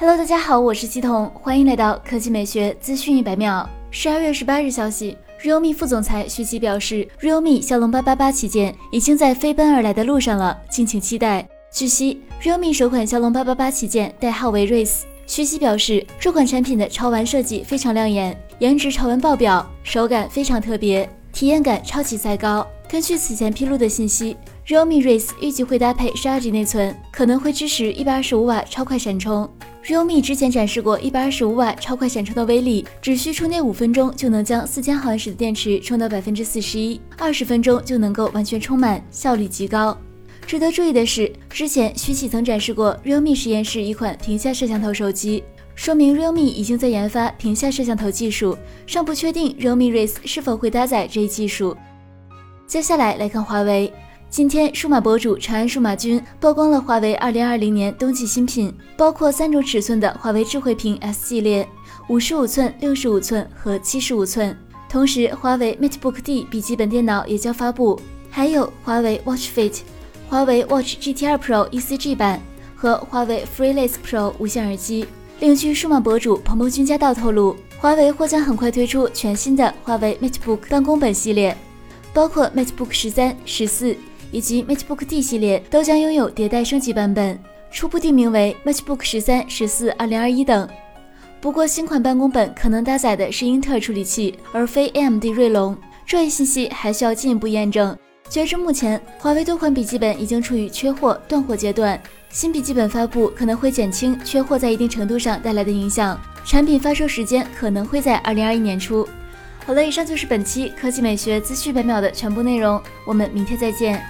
Hello，大家好，我是系统，欢迎来到科技美学资讯一百秒。十二月十八日消息，realme 副总裁徐奇表示，realme 骁龙八八八旗舰已经在飞奔而来的路上了，敬请期待。据悉，realme 首款骁龙八八八旗舰代号为 Race。徐奇表示，这款产品的潮玩设计非常亮眼，颜值潮玩爆表，手感非常特别，体验感超级赛高。根据此前披露的信息，realme Race 预计会搭配十二 G 内存，可能会支持一百二十五瓦超快闪充。Realme 之前展示过一百二十五瓦超快闪充的威力，只需充电五分钟就能将四千毫安时的电池充到百分之四十一，二十分钟就能够完全充满，效率极高。值得注意的是，之前徐启曾展示过 realme 实验室一款屏下摄像头手机，说明 realme 已经在研发屏下摄像头技术，尚不确定 realme Race 是否会搭载这一技术。接下来来看华为。今天，数码博主长安数码君曝光了华为2020年冬季新品，包括三种尺寸的华为智慧屏 S 系列，五十五寸、六十五寸和七十五寸。同时，华为 MateBook D 笔记本电脑也将发布，还有华为 Watch Fit、华为 Watch GT2 Pro ECG 版和华为 FreeLace Pro 无线耳机。另据数码博主鹏鹏君家道透露，华为或将很快推出全新的华为 MateBook 办公本系列，包括 MateBook 十三、十四。以及 MacBook D 系列都将拥有迭代升级版本，初步定名为 MacBook 十三、十四、二零二一等。不过，新款办公本可能搭载的是英特尔处理器，而非 AMD 锐龙。这一信息还需要进一步验证。截至目前，华为多款笔记本已经处于缺货、断货阶段。新笔记本发布可能会减轻缺货在一定程度上带来的影响，产品发售时间可能会在二零二一年初。好了，以上就是本期科技美学资讯百秒的全部内容，我们明天再见。